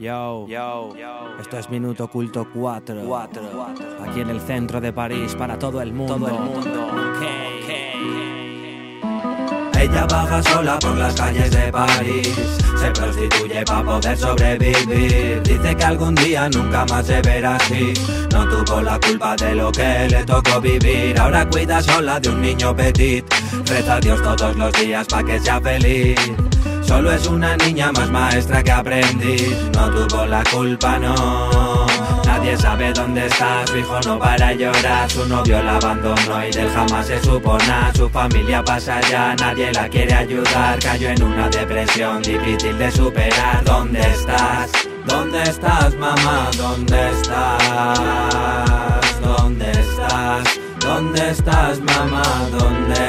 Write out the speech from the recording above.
Yo, yo, esto es Minuto Culto 4. 4. Aquí en el centro de París para todo el mundo. Todo el mundo. Ella baja sola por las calles de París, se prostituye para poder sobrevivir. Dice que algún día nunca más se verá así. No tuvo la culpa de lo que le tocó vivir. Ahora cuida sola de un niño petit. Reza a Dios todos los días para que sea feliz. Solo es una niña más maestra que aprendí. No tuvo la culpa, no. Nadie sabe dónde está, su hijo no para llorar, su novio la abandonó y del jamás se supo su familia pasa ya, nadie la quiere ayudar, cayó en una depresión difícil de superar. ¿Dónde estás? ¿Dónde estás, mamá? ¿Dónde estás? ¿Dónde estás? ¿Dónde estás, mamá? ¿Dónde?